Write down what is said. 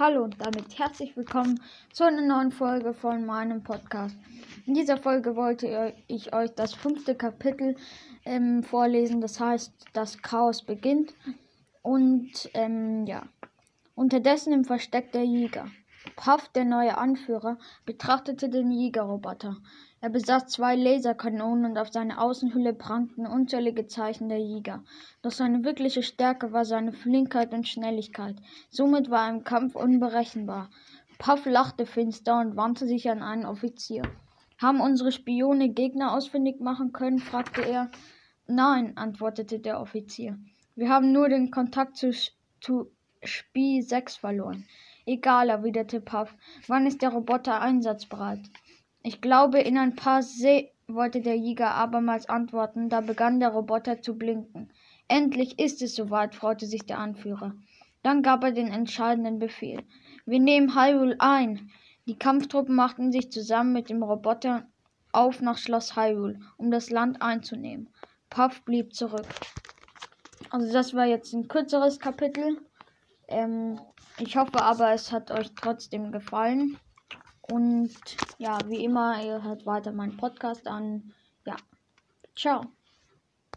Hallo und damit herzlich willkommen zu einer neuen Folge von meinem Podcast. In dieser Folge wollte ich euch das fünfte Kapitel ähm, vorlesen, das heißt, das Chaos beginnt. Und ähm, ja, unterdessen im Versteck der Jäger. Puff, der neue Anführer, betrachtete den Jägerroboter. Er besaß zwei Laserkanonen und auf seiner Außenhülle prangten unzählige Zeichen der Jäger. Doch seine wirkliche Stärke war seine Flinkheit und Schnelligkeit. Somit war er im Kampf unberechenbar. Puff lachte finster und wandte sich an einen Offizier. Haben unsere Spione Gegner ausfindig machen können? fragte er. Nein, antwortete der Offizier. Wir haben nur den Kontakt zu, zu Spie 6 verloren. Egal, erwiderte Puff. Wann ist der Roboter einsatzbereit? Ich glaube, in ein paar Se wollte der Jäger abermals antworten, da begann der Roboter zu blinken. Endlich ist es soweit, freute sich der Anführer. Dann gab er den entscheidenden Befehl. Wir nehmen Hyrule ein. Die Kampftruppen machten sich zusammen mit dem Roboter auf nach Schloss Hyrule, um das Land einzunehmen. Puff blieb zurück. Also das war jetzt ein kürzeres Kapitel. Ähm, ich hoffe aber, es hat euch trotzdem gefallen. Und ja, wie immer, ihr hört weiter meinen Podcast an. Ja, ciao.